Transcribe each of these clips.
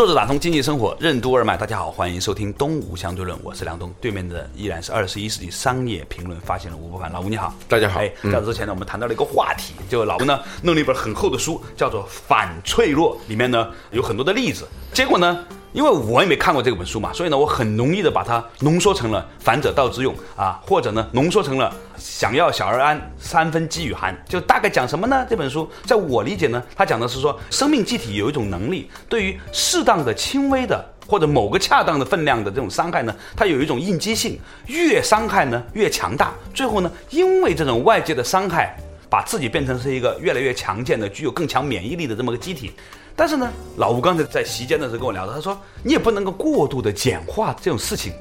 坐着打通经济生活任督二脉，大家好，欢迎收听东吴相对论，我是梁东，对面的依然是二十一世纪商业评论发现人吴伯凡，老吴你好，大家好。哎，在这之前呢，我们谈到了一个话题，就老吴呢弄了一本很厚的书，叫做《反脆弱》，里面呢有很多的例子，结果呢。因为我也没看过这本书嘛，所以呢，我很容易的把它浓缩成了“反者道之用”啊，或者呢，浓缩成了“想要小而安，三分饥与寒”。就大概讲什么呢？这本书在我理解呢，它讲的是说，生命机体有一种能力，对于适当的、轻微的或者某个恰当的分量的这种伤害呢，它有一种应激性，越伤害呢越强大。最后呢，因为这种外界的伤害，把自己变成是一个越来越强健的、具有更强免疫力的这么个机体。但是呢，老吴刚才在席间的时候跟我聊的，他说你也不能够过度的简化这种事情。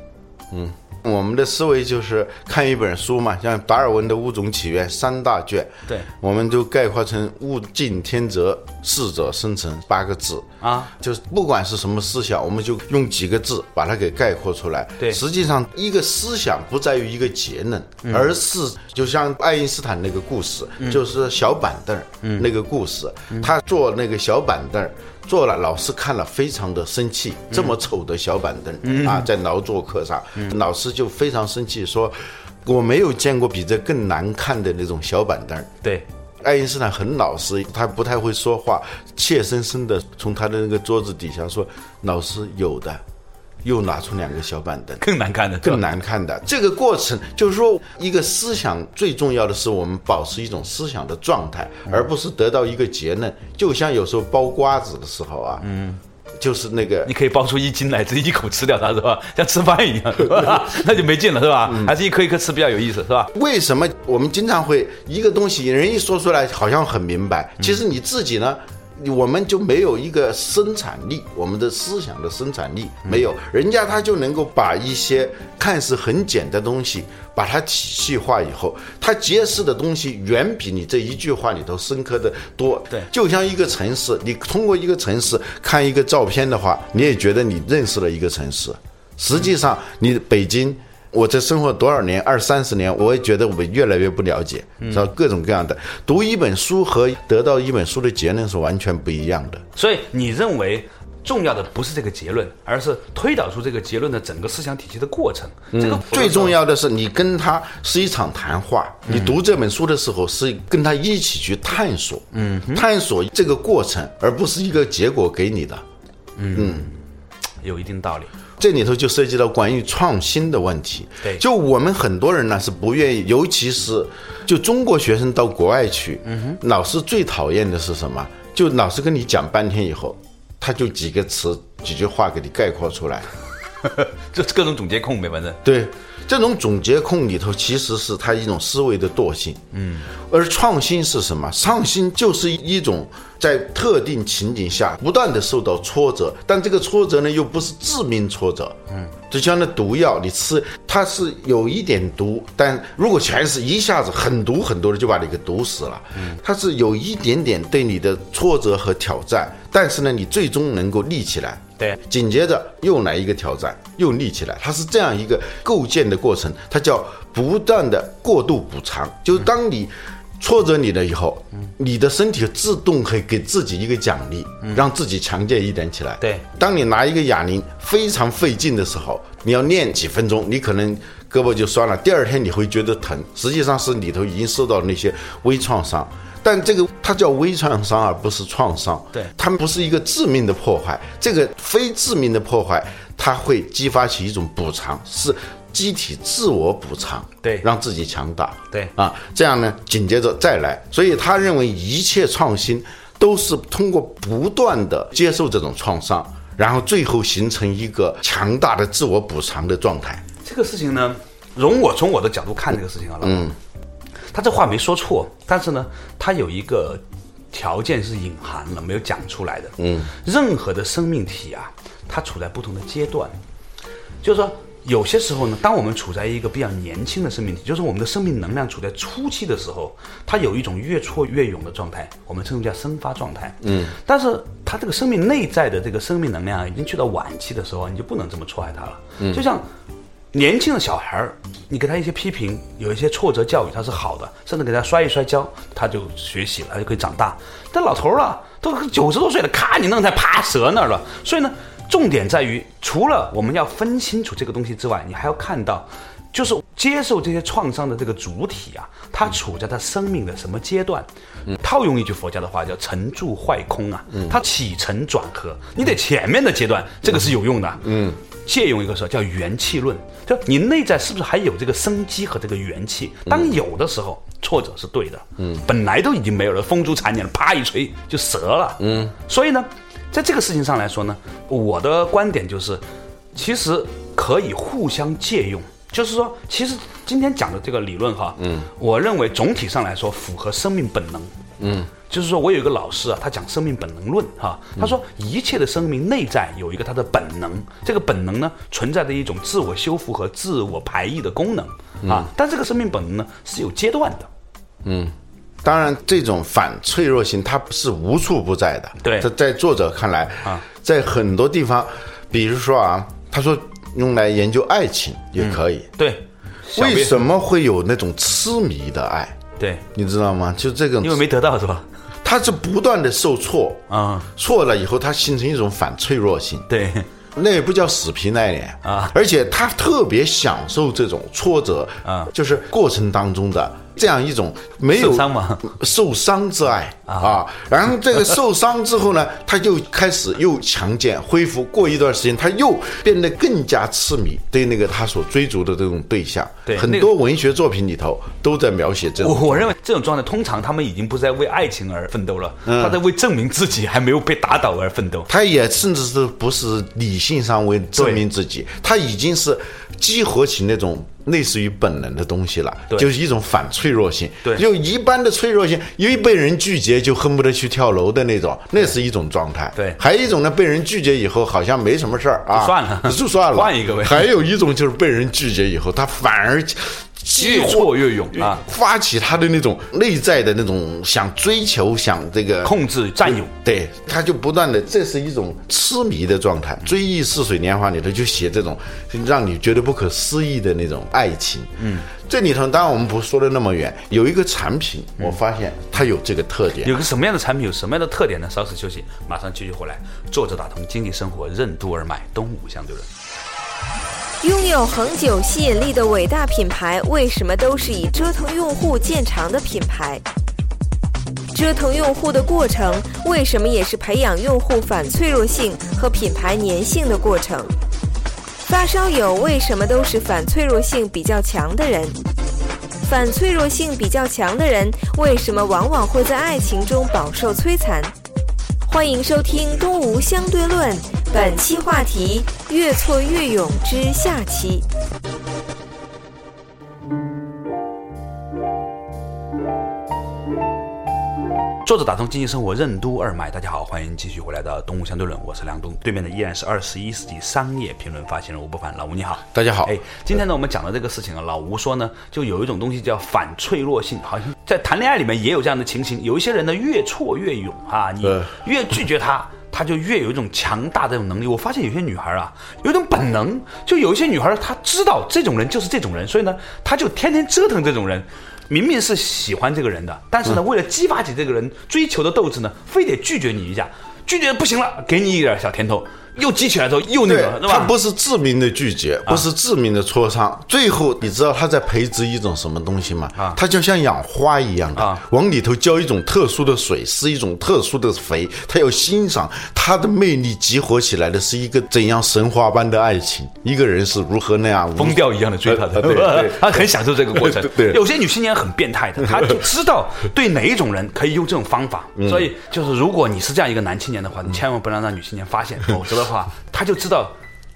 嗯，我们的思维就是看一本书嘛，像达尔文的《物种起源》三大卷，对，我们就概括成“物竞天择，适者生存”八个字。啊，就是不管是什么思想，我们就用几个字把它给概括出来。对，实际上一个思想不在于一个结论，而是就像爱因斯坦那个故事，就是小板凳那个故事，他坐那个小板凳。做了，老师看了非常的生气，这么丑的小板凳啊，在劳作课上，老师就非常生气，说我没有见过比这更难看的那种小板凳。对，爱因斯坦很老实，他不太会说话，怯生生的从他的那个桌子底下说：“老师有的。”又拿出两个小板凳，更难看的，更难看的。这个过程就是说，一个思想最重要的是我们保持一种思想的状态，而不是得到一个结论。就像有时候剥瓜子的时候啊，嗯，就是那个你可以剥出一斤来，直接一口吃掉它，是吧？像吃饭一样，是吧？那就没劲了，是吧？还是一颗一颗吃比较有意思，是吧？为什么我们经常会一个东西，人一说出来好像很明白，其实你自己呢？我们就没有一个生产力，我们的思想的生产力没有，人家他就能够把一些看似很简单的东西，把它体系化以后，他揭示的东西远比你这一句话里头深刻的多。对，就像一个城市，你通过一个城市看一个照片的话，你也觉得你认识了一个城市，实际上你北京。我这生活多少年，二三十年，我也觉得我越来越不了解，是吧各种各样的。读一本书和得到一本书的结论是完全不一样的。所以你认为重要的不是这个结论，而是推导出这个结论的整个思想体系的过程。这个最重要的是你跟他是一场谈话。你读这本书的时候是跟他一起去探索，嗯，探索这个过程，而不是一个结果给你的。嗯，有一定道理。这里头就涉及到关于创新的问题。对，就我们很多人呢是不愿意，尤其是就中国学生到国外去，嗯哼，老师最讨厌的是什么？就老师跟你讲半天以后，他就几个词、几句话给你概括出来，就各种总结控呗，反正。对，这种总结控里头其实是他一种思维的惰性。嗯，而创新是什么？创新就是一种。在特定情景下不断的受到挫折，但这个挫折呢又不是致命挫折，嗯，就像那毒药，你吃它是有一点毒，但如果全是一下子很毒很多的就把你给毒死了，嗯，它是有一点点对你的挫折和挑战，但是呢你最终能够立起来，对，紧接着又来一个挑战，又立起来，它是这样一个构建的过程，它叫不断的过度补偿，就是当你。挫折你了以后，你的身体自动会给自己一个奖励，让自己强健一点起来。对，当你拿一个哑铃非常费劲的时候，你要练几分钟，你可能胳膊就酸了，第二天你会觉得疼，实际上是里头已经受到那些微创伤。但这个它叫微创伤，而不是创伤。对，它不是一个致命的破坏。这个非致命的破坏，它会激发起一种补偿，是。机体自我补偿，对，让自己强大，对啊，这样呢，紧接着再来。所以他认为一切创新都是通过不断的接受这种创伤，然后最后形成一个强大的自我补偿的状态。这个事情呢，容我从我的角度看这个事情啊，嗯，他这话没说错，但是呢，他有一个条件是隐含了，没有讲出来的。嗯，任何的生命体啊，它处在不同的阶段，就是说。有些时候呢，当我们处在一个比较年轻的生命体，就是我们的生命能量处在初期的时候，它有一种越挫越勇的状态，我们称之叫生发状态。嗯，但是它这个生命内在的这个生命能量已经去到晚期的时候，你就不能这么错害它了。嗯，就像年轻的小孩儿，你给他一些批评，有一些挫折教育，他是好的，甚至给他摔一摔跤，他就学习了，他就可以长大。但老头儿了，都九十多岁了，咔，你弄在趴折那儿了，所以呢。重点在于，除了我们要分清楚这个东西之外，你还要看到，就是接受这些创伤的这个主体啊，它处在他生命的什么阶段？套用一句佛教的话，叫成住坏空啊，它起承转合，你得前面的阶段，这个是有用的。嗯，借用一个说叫元气论，就你内在是不是还有这个生机和这个元气？当有的时候，挫折是对的。嗯，本来都已经没有了，风烛残年了，啪一吹就折了。嗯，所以呢。在这个事情上来说呢，我的观点就是，其实可以互相借用。就是说，其实今天讲的这个理论哈，嗯，我认为总体上来说符合生命本能。嗯，就是说我有一个老师啊，他讲生命本能论哈，他说一切的生命内在有一个它的本能，这个本能呢存在着一种自我修复和自我排异的功能啊，但这个生命本能呢是有阶段的。嗯。当然，这种反脆弱性它是无处不在的。对，在在作者看来啊，在很多地方，比如说啊，他说用来研究爱情也可以。对，为什么会有那种痴迷的爱？对，你知道吗？就这个，因为没得到是吧？他是不断的受挫啊，错了以后，他形成一种反脆弱性。对。那也不叫死皮赖脸啊，而且他特别享受这种挫折啊，就是过程当中的这样一种没有受伤吗？受伤之爱啊，然后这个受伤之后呢，他就开始又强健恢复，过一段时间他又变得更加痴迷对那个他所追逐的这种对象。对，很多文学作品里头都在描写这种。我我认为这种状态通常他们已经不在为爱情而奋斗了，他在为证明自己还没有被打倒而奋斗。他也甚至是不是理性上为证明自己，他已经是激活起那种。类似于本能的东西了，就是一种反脆弱性。对，就一般的脆弱性，因为被人拒绝就恨不得去跳楼的那种，那是一种状态。对，还有一种呢，被人拒绝以后好像没什么事儿啊，算了，就算了，换一个呗。还有一种就是被人拒绝以后，他反而。越挫越勇啊！发起他的那种内在的那种想追求、想这个控制、占有，对，他就不断的，这是一种痴迷的状态。《追忆似水年华》里头就写这种让你觉得不可思议的那种爱情。嗯，这里头当然我们不说的那么远，有一个产品，我发现它有这个特点。有个什么样的产品，有什么样的特点呢？稍事休息，马上继续回来。作者打通经济生活任督二脉，东吴相对论。拥有恒久吸引力的伟大品牌，为什么都是以折腾用户见长的品牌？折腾用户的过程，为什么也是培养用户反脆弱性和品牌粘性的过程？发烧友为什么都是反脆弱性比较强的人？反脆弱性比较强的人，为什么往往会在爱情中饱受摧残？欢迎收听《东吴相对论》，本期话题：越挫越勇之下期。作者打通经济生活任督二脉，大家好，欢迎继续回来的《东吴相对论》，我是梁东，对面的依然是二十一世纪商业评论发行人吴不凡，老吴你好，大家好。哎，今天呢，我们讲的这个事情啊，老吴说呢，就有一种东西叫反脆弱性，好像在谈恋爱里面也有这样的情形，有一些人呢越挫越勇啊，你越拒绝他，他就越有一种强大的这种能力。我发现有些女孩啊，有一种本能，就有一些女孩她知道这种人就是这种人，所以呢，她就天天折腾这种人。明明是喜欢这个人的，但是呢，为了激发起这个人追求的斗志呢，非得拒绝你一下，拒绝不行了，给你一点小甜头。又激起来之后又那个，他不是致命的拒绝，不是致命的挫伤，最后你知道他在培植一种什么东西吗？啊，他就像养花一样的，往里头浇一种特殊的水，是一种特殊的肥，他要欣赏他的魅力激活起来的是一个怎样神话般的爱情，一个人是如何那样疯掉一样的追他的，对对，他很享受这个过程。对，有些女青年很变态的，她就知道对哪一种人可以用这种方法，所以就是如果你是这样一个男青年的话，你千万不能让女青年发现，否则的话。他就知道，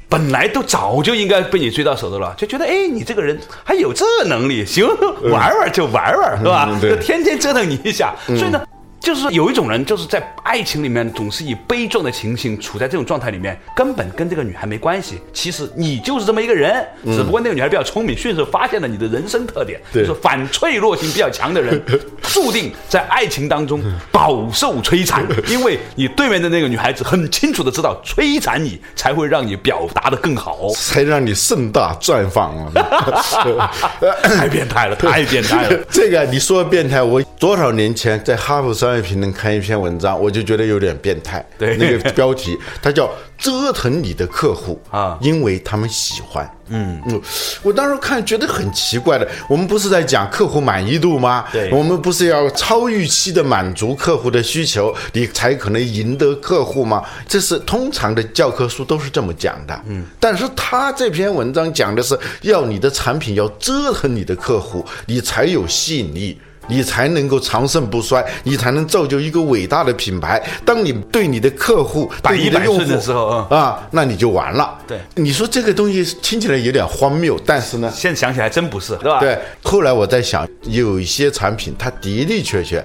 本来都早就应该被你追到手的了，就觉得哎，你这个人还有这能力，行，玩玩就玩玩，是吧？就天天折腾你一下。所以呢，就是有一种人，就是在爱情里面总是以悲壮的情形处在这种状态里面，根本跟这个女孩没关系。其实你就是这么一个人，只不过那个女孩比较聪明，迅速发现了你的人生特点，对就是反脆弱性比较强的人，注定在爱情当中饱受摧残，因为你对面的那个女孩子很清楚的知道，摧残你才会让你表达的更好。才让你盛大绽放啊！太变态了，太变态了。这个你说变态，我多少年前在《哈佛商业评论》看一篇文章，我就觉得有点变态。对那个标题，它叫“折腾你的客户啊因为他们喜欢。”嗯嗯，我当时看觉得很奇怪的，我们不是在讲客户满意度吗？对我们不是要超预期的满足客户的需求，你才可能赢得客户吗？这是通常的教科书都是这么讲的。嗯，但是他这篇文章讲的是要你的产品要折腾你的客户，你才有吸引力。你才能够长盛不衰，你才能造就一个伟大的品牌。当你对你的客户、百依百对你的用户顺的时候嗯啊，那你就完了。对你说这个东西听起来有点荒谬，但是呢，现在想起来真不是，对吧？对，后来我在想，有一些产品它的的确确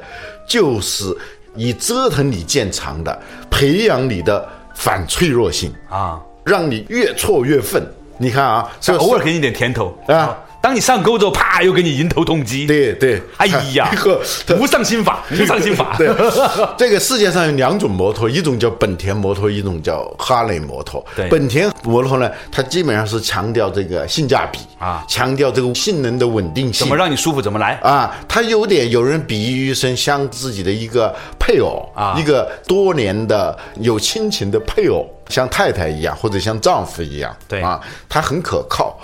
就是以折腾你见长的，培养你的反脆弱性，啊，让你越挫越奋。你看啊，这个偶尔给你点甜头啊。当你上钩之后，啪，又给你迎头痛击。对对，哎呀，无上心法，无上心法。对，这个世界上有两种摩托，一种叫本田摩托，一种叫哈雷摩托。对本田摩托呢，它基本上是强调这个性价比啊强调这个性能的稳定性。怎么让你舒服怎么来。啊，它有点有人比喻成像自己的一个配偶啊一个多年的有亲情的配偶，像太太一样，或者像丈夫一样，对啊，它很可靠。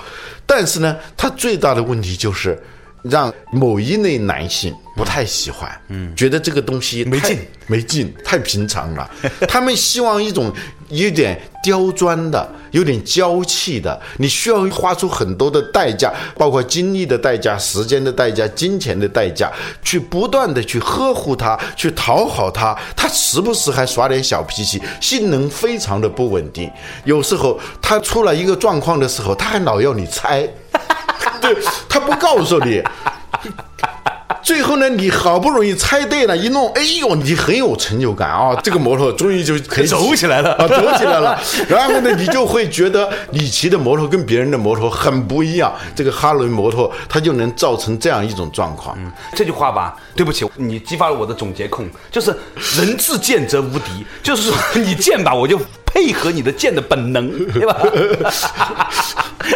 但是呢，它最大的问题就是让某一类男性不太喜欢，嗯，觉得这个东西没劲，没劲，太平常了。他们希望一种有点刁钻的、有点娇气的，你需要花出很多的代价，包括精力的代价、时间的代价、金钱的代价，去不断的去呵护它，去讨好它。它时不时还耍点小脾气，性能非常的不稳定。有时候它出了一个状况的时候，它还老要你猜，对，他不告诉你。最后呢，你好不容易猜对了，一弄，哎呦，你很有成就感啊！这个摩托终于就可以走起来了啊，走起来了。然后呢，你就会觉得你骑的摩托跟别人的摩托很不一样。这个哈雷摩托它就能造成这样一种状况。这句话吧，对不起，你激发了我的总结控，就是人至贱则无敌，就是说你贱吧，我就配合你的剑的本能，对吧？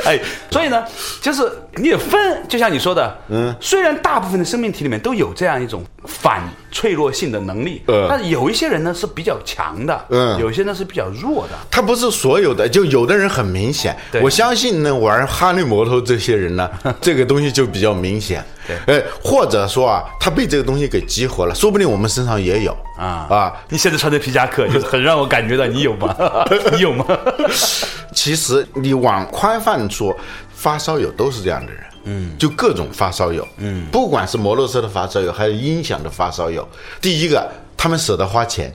哎，所以呢，就是你也分，就像你说的，嗯，虽然大部分的生命体里面都有这样一种反脆弱性的能力，嗯但有一些人呢是比较强的，嗯有一些呢是比较弱的，他不是所有的，就有的人很明显对。我相信呢，玩哈利摩托这些人呢，这个东西就比较明显。对呃，或者说啊，他被这个东西给激活了，说不定我们身上也有啊啊。你现在穿的皮夹克，就是很让我感觉到你有吗？你有吗？其实你往宽泛说，发烧友都是这样的人。嗯，就各种发烧友，嗯，不管是摩托车的发烧友，还是音响的发烧友。第一个，他们舍得花钱，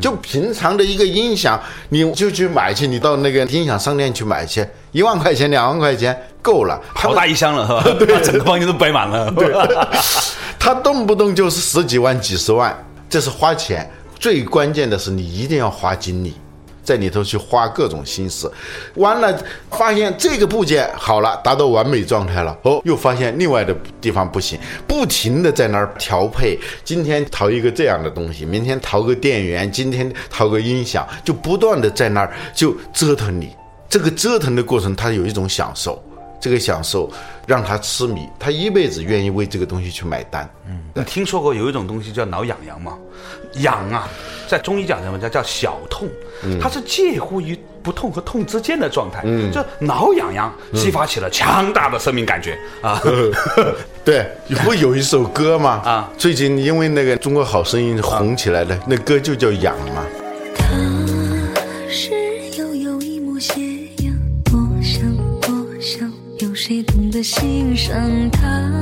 就平常的一个音响，你就去买去，你到那个音响商店去买去，一万块钱、两万块钱够了。好大一箱了，是吧？对整个房间都摆满了。对，他动不动就是十几万、几十万，这是花钱。最关键的是，你一定要花精力，在里头去花各种心思。完了，发现这个部件好了，达到完美状态了，哦，又发现另外的地方不行，不停的在那儿调配。今天淘一个这样的东西，明天淘个电源，今天淘个音响，就不断的在那儿就折腾你。这个折腾的过程，他有一种享受。这个享受让他痴迷，他一辈子愿意为这个东西去买单。嗯你听说过有一种东西叫挠痒痒吗？痒啊，在中医讲什么叫叫小痛，它是介乎于不痛和痛之间的状态，嗯就挠痒痒激发起了强大的生命感觉啊。对，不有一首歌吗？啊，最近因为那个《中国好声音》红起来了，那歌就叫《痒》嘛。的心上她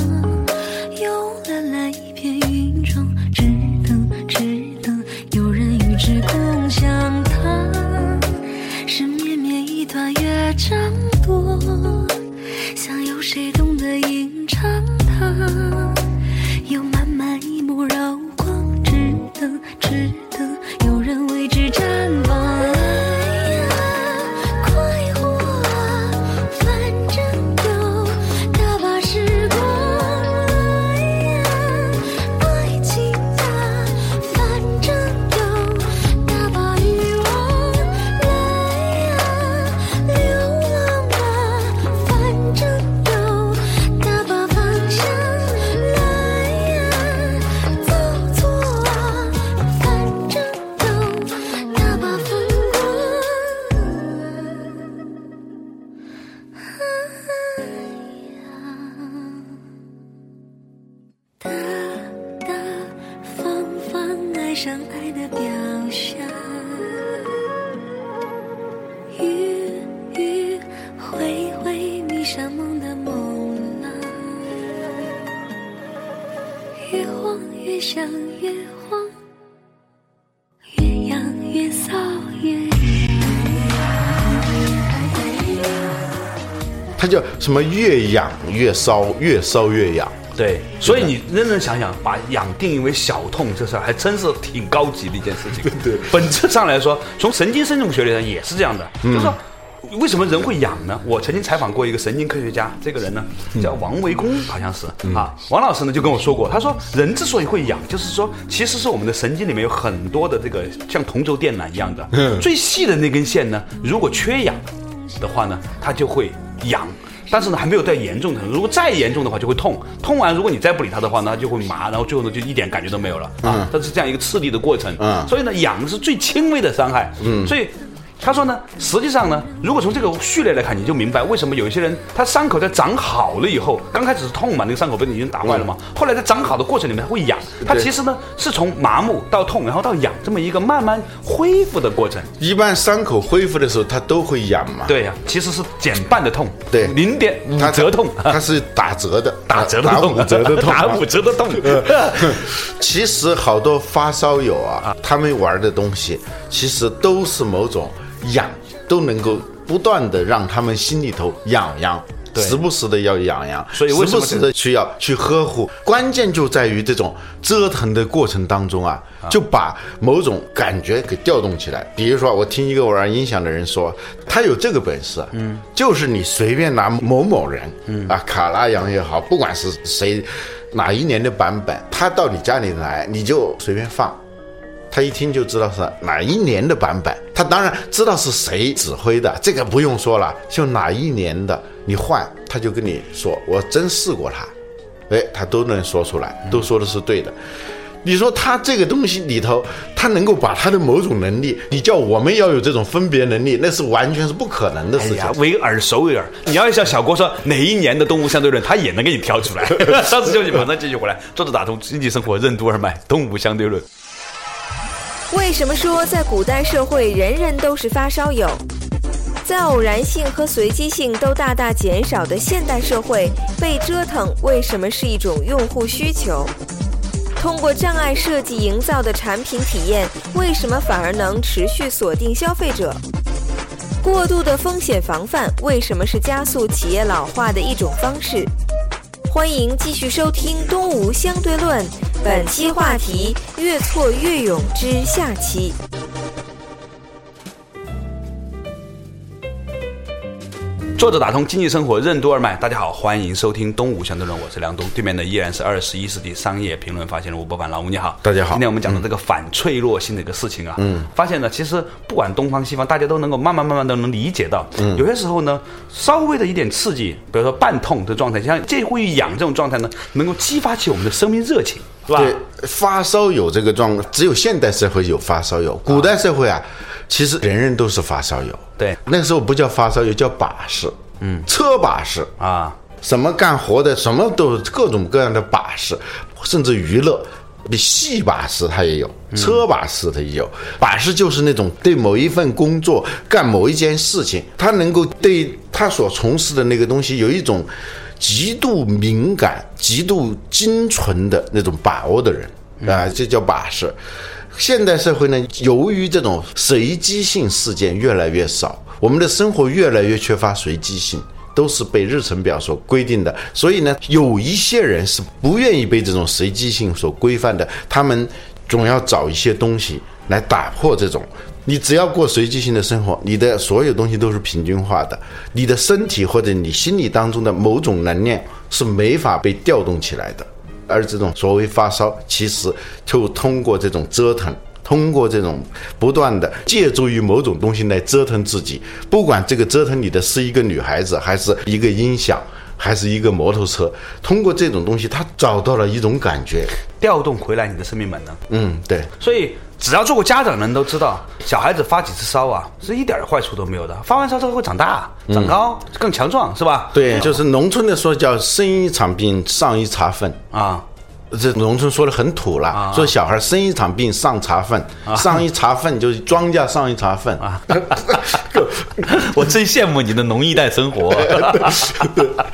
香越想，越慌越骚越它叫什么？越痒越骚，越骚越痒。对，所以你认真想想，把痒定义为小痛这事儿，还真是挺高级的一件事情。对，本质上来说，从神经生物学里上也是这样的，就是说。为什么人会痒呢？我曾经采访过一个神经科学家，这个人呢叫王维公，好像是啊。王老师呢就跟我说过，他说人之所以会痒，就是说其实是我们的神经里面有很多的这个像同轴电缆一样的，最细的那根线呢，如果缺氧的话呢，它就会痒。但是呢，还没有到严重的。如果再严重的话，就会痛。痛完，如果你再不理它的话呢，它就会麻，然后最后呢，就一点感觉都没有了啊。它是这样一个次第的过程。嗯。所以呢，痒是最轻微的伤害。嗯。所以。他说呢，实际上呢，如果从这个序列来看，你就明白为什么有一些人他伤口在长好了以后，刚开始是痛嘛，那个伤口被你已经打坏了嘛，后来在长好的过程里面会痒，它其实呢是从麻木到痛，然后到痒这么一个慢慢恢复的过程。一般伤口恢复的时候，它都会痒嘛？对呀，其实是减半的痛，对，零点五折痛，它是打折的，打折的痛，打五折的痛，打五折的痛。其实好多发烧友啊，他们玩的东西其实都是某种痒。都能够不断的让他们心里头痒痒，时不时的要痒痒，所以时不时的需要去呵护。关键就在于这种折腾的过程当中啊，就把某种感觉给调动起来。比如说，我听一个玩音响的人说，他有这个本事，嗯，就是你随便拿某某人，嗯啊，卡拉扬也好，不管是谁，哪一年的版本，他到你家里来，你就随便放。他一听就知道是哪一年的版本，他当然知道是谁指挥的，这个不用说了，就哪一年的你换，他就跟你说，我真试过他，哎，他都能说出来，都说的是对的。你说他这个东西里头，他能够把他的某种能力，你叫我们要有这种分别能力，那是完全是不可能的事情。为耳熟为耳，你要像小郭说哪一年的动物相对论，他也能给你挑出来。上次就你，马上继续回来，坐着打通经济生活任督二脉，动物相对论。为什么说在古代社会人人都是发烧友？在偶然性和随机性都大大减少的现代社会，被折腾为什么是一种用户需求？通过障碍设计营造的产品体验，为什么反而能持续锁定消费者？过度的风险防范为什么是加速企业老化的一种方式？欢迎继续收听《东吴相对论》，本期话题：越挫越勇之下期。作者打通经济生活任督二脉，大家好，欢迎收听东吴相对论，我是梁东，对面的依然是二十一世纪商业评论发现人吴伯凡，老吴你好，大家好。今天我们讲的这个反脆弱性的一个事情啊，嗯，发现呢，其实不管东方西方，大家都能够慢慢慢慢都能理解到，嗯，有些时候呢，稍微的一点刺激，比如说半痛的状态，像介乎于痒这种状态呢，能够激发起我们的生命热情，是吧？对，发烧友这个状况，只有现代社会有发烧友，古代社会啊。其实人人都是发烧友，对，那个时候不叫发烧友，叫把式，嗯，车把式。啊，什么干活的，什么都各种各样的把式，甚至娱乐，比戏把式他也有，车把式他也有，把式就是那种对某一份工作干某一件事情，他能够对他所从事的那个东西有一种极度敏感、极度精纯的那种把握的人啊，这叫把式。现代社会呢，由于这种随机性事件越来越少，我们的生活越来越缺乏随机性，都是被日程表所规定的。所以呢，有一些人是不愿意被这种随机性所规范的，他们总要找一些东西来打破这种。你只要过随机性的生活，你的所有东西都是平均化的，你的身体或者你心理当中的某种能量是没法被调动起来的。而这种所谓发烧，其实就通过这种折腾，通过这种不断的借助于某种东西来折腾自己。不管这个折腾你的是一个女孩子，还是一个音响，还是一个摩托车，通过这种东西，他找到了一种感觉，调动回来你的生命本能。嗯，对，所以。只要做过家长的人都知道，小孩子发几次烧啊，是一点坏处都没有的。发完烧之后会长大、长高、更强壮，是吧？对，就是农村的说叫生一场病上一茬粪啊，这农村说的很土了，说小孩生一场病上茬粪，上一茬粪就是庄稼上一茬粪啊。我真羡慕你的农一代生活。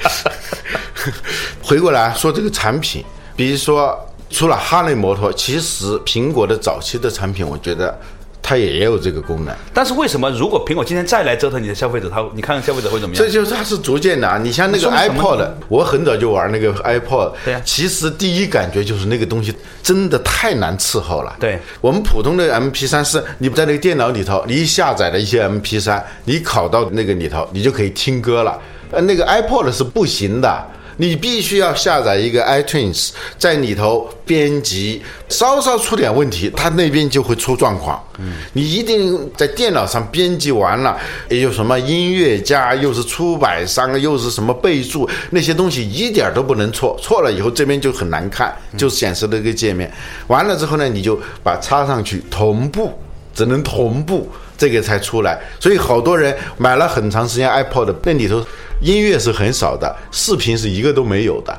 回过来说这个产品，比如说。除了哈雷摩托，其实苹果的早期的产品，我觉得它也有这个功能。但是为什么如果苹果今天再来折腾你的消费者，他你看看消费者会怎么样？这就是它是逐渐的啊！你像那个 iPod，我很早就玩那个 iPod，对啊其实第一感觉就是那个东西真的太难伺候了。对我们普通的 MP 3是你在那个电脑里头，你一下载了一些 MP 3你拷到那个里头，你就可以听歌了。呃，那个 iPod 是不行的。你必须要下载一个 iTunes，在里头编辑，稍稍出点问题，它那边就会出状况。嗯，你一定在电脑上编辑完了，也有什么音乐家，又是出版商，又是什么备注，那些东西一点都不能错，错了以后这边就很难看，就显示那个界面。完了之后呢，你就把插上去同步，只能同步，这个才出来。所以好多人买了很长时间 iPod，那里头音乐是很少的，视频是一个都没有的。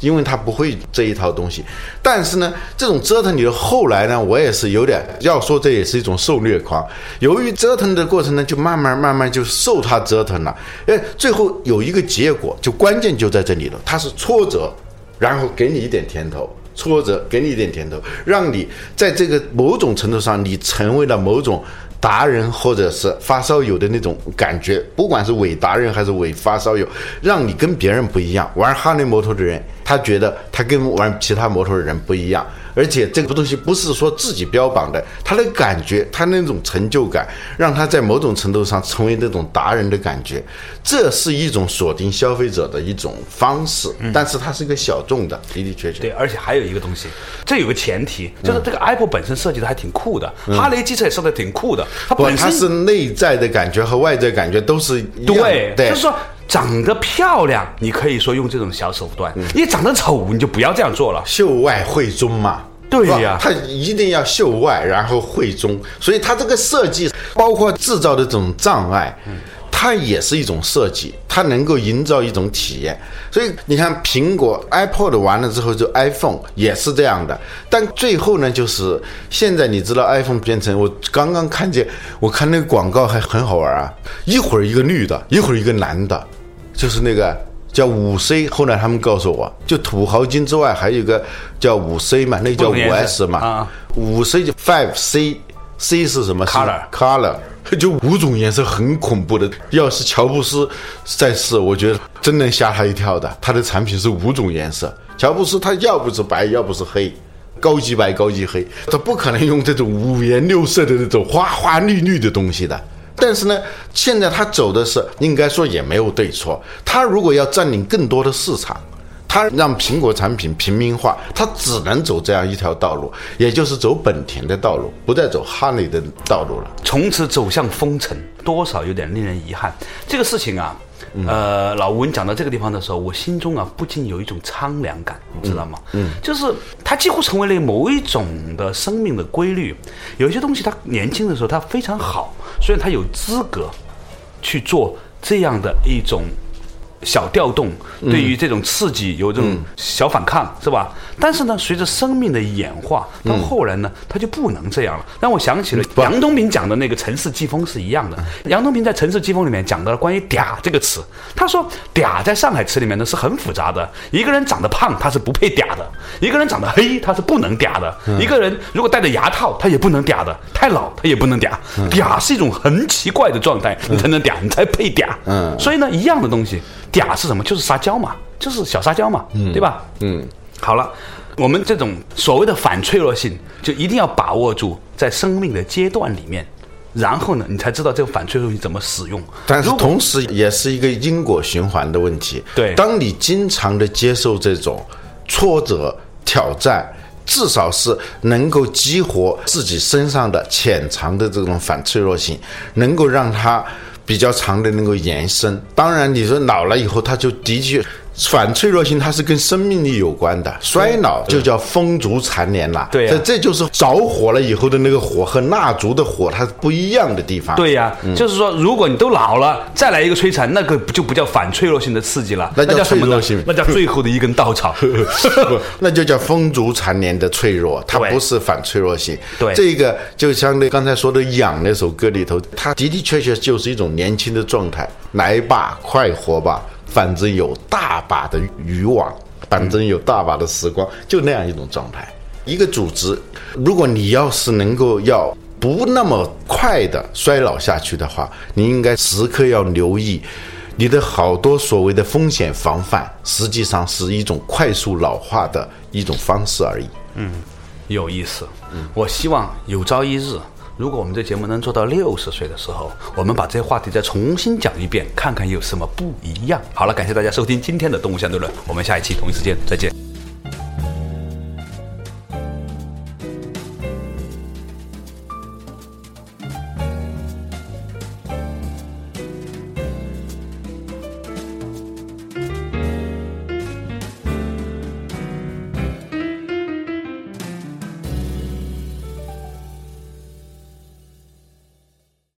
因为他不会这一套东西，但是呢，这种折腾你的后来呢，我也是有点要说，这也是一种受虐狂。由于折腾的过程呢，就慢慢慢慢就受他折腾了，哎，最后有一个结果，就关键就在这里了，他是挫折，然后给你一点甜头，挫折给你一点甜头，让你在这个某种程度上，你成为了某种。达人或者是发烧友的那种感觉，不管是伪达人还是伪发烧友，让你跟别人不一样。玩哈雷摩托的人，他觉得他跟玩其他摩托的人不一样，而且这个东西不是说自己标榜的，他的感觉，他那种成就感，让他在某种程度上成为那种达人的感觉，这是一种锁定消费者的一种方式。但是它是一个小众的，的的确确。对，而且还有一个东西，这有个前提，就是这个 Apple 本身设计的还挺酷的，哈雷机车也设计的挺酷的，它，本身它是内在的感觉和外在感觉都是一样的对，对，就是说长得漂亮，你可以说用这种小手段；你长得丑，你就不要这样做了。秀外慧中嘛。对呀他一定要秀外，然后慧中，所以他这个设计，包括制造的这种障碍，它也是一种设计，它能够营造一种体验。所以你看，苹果 iPod 完了之后，就 iPhone 也是这样的。但最后呢，就是现在你知道 iPhone 变成，我刚刚看见，我看那个广告还很好玩啊，一会儿一个绿的，一会儿一个蓝的，就是那个。叫五 C，后来他们告诉我，就土豪金之外，还有一个叫五 C 嘛，那个叫五 S 色嘛啊，五 C 就 Five C，C 是什么是 Color color，就五种颜色很恐怖的。要是乔布斯在世，我觉得真能吓他一跳的。他的产品是五种颜色，乔布斯他要不是白，要不是黑。高级白、高级黑，他不可能用这种五颜六色的那种花花绿绿的东西的。但是呢，现在他走的是应该说也没有对错。他如果要占领更多的市场，他让苹果产品平民化，他只能走这样一条道路，也就是走本田的道路，不再走哈雷的道路了。从此走向封城，多少有点令人遗憾。这个事情啊，呃，老吴你讲到这个地方的时候，我心中啊不禁有一种苍凉感，你知道吗？嗯，就是它几乎成为了某一种的生命的规律。有一些东西，它年轻的时候它非常好，所以它有资格去做这样的一种小调动，对于这种刺激有这种小反抗，是吧？但是呢，随着生命的演化，到后来呢，他就不能这样了。让我想起了杨东平讲的那个城市季风是一样的。杨东平在《城市季风》里面讲到了关于“嗲”这个词，他说“嗲”在上海词里面呢是很复杂的。一个人长得胖，他是不配嗲的；一个人长得黑，他是不能嗲的；一个人如果戴着牙套，他也不能嗲的；太老，他也不能嗲。嗲是一种很奇怪的状态，你才能嗲，你才配嗲。嗯所以呢，一样的东西，嗲是什么？就是撒娇嘛，就是小撒娇嘛，嗯对吧？嗯，好了，我们这种所谓的反脆弱性，就一定要把握住在生命的阶段里面，然后呢，你才知道这个反脆弱性怎么使用。但是同时也是一个因果循环的问题。对当你经常的接受这种挫折、挑战，至少是能够激活自己身上的潜藏的这种反脆弱性，能够让它比较长的那个延伸。当然，你说老了以后，他就的确。反脆弱性它是跟生命力有关的，衰老就叫风烛残年了。对呀这这就是着火了以后的那个火和蜡烛的火它是不一样的地方。对呀、嗯就是说，如果你都老了，再来一个摧残，那个就不叫反脆弱性的刺激了，那叫叫什么呢脆弱性？那叫最后的一根稻草。不，那就叫风烛残年的脆弱，它不是反脆弱性。对这个就相对刚才说的《痒》那首歌里头，它的的确确就是一种年轻的状态。来吧，快活吧，反正有大把的渔网。反正有大把的时光，就那样一种状态。一个组织，如果你要是能够要不那么快的衰老下去的话，你应该时刻要留意，你的好多所谓的风险防范，实际上是一种快速老化的一种方式而已。嗯有意思。嗯我希望有朝一日，如果我们这节目能做到六十岁的时候，我们把这些话题再重新讲一遍，看看有什么不一样。好了，感谢大家收听今天的《动物相对论》，我们下一期同一时间再见。